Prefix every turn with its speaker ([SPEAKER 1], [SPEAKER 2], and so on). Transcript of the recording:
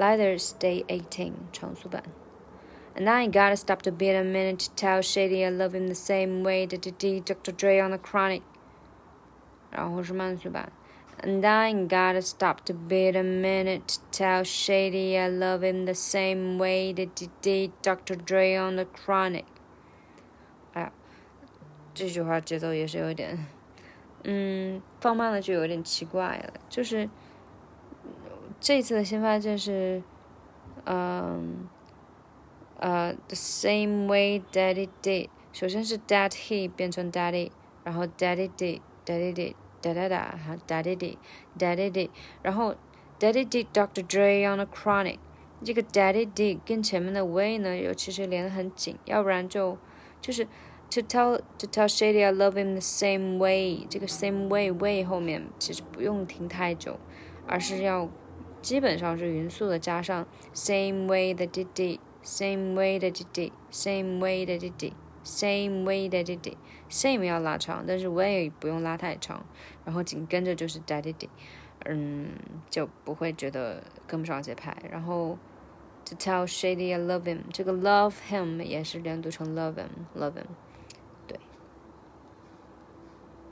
[SPEAKER 1] Leathers Day Eighteen 长速版。And I ain't gotta stop to beat a minute to tell Shady I love him the same way that I did Dr. Dre on the Chronic。然后是慢速版。And I ain't gotta stop to beat a minute to tell Shady I love him the same way that he did Dr. Dre on the Chronic。哎呀，这句话节奏也是有点，嗯，放慢了就有点奇怪了。就是 这次的新发现是，嗯。呃，the same way Daddy did。首先是 that he 变成 Daddy，然后 Daddy did，Daddy did，哒哒哒，哈，Daddy did，Daddy did，然后 Daddy did Dr. Dre on a Chronic。这个 Daddy did 跟前面的 way 呢，又其实连得很紧，要不然就就是 to tell to tell Shady I love him the same way。这个 same way way 后面其实不用停太久，而是要基本上是匀速的加上 same way that he did。Same way that didi same way that didi same way that didi Same 要拉长，但是 way 不用拉太长，然后紧跟着就是 that didi 嗯，就不会觉得跟不上节拍。然后 to tell Shady I love him，这个 love him 也是连读成 love him，love him。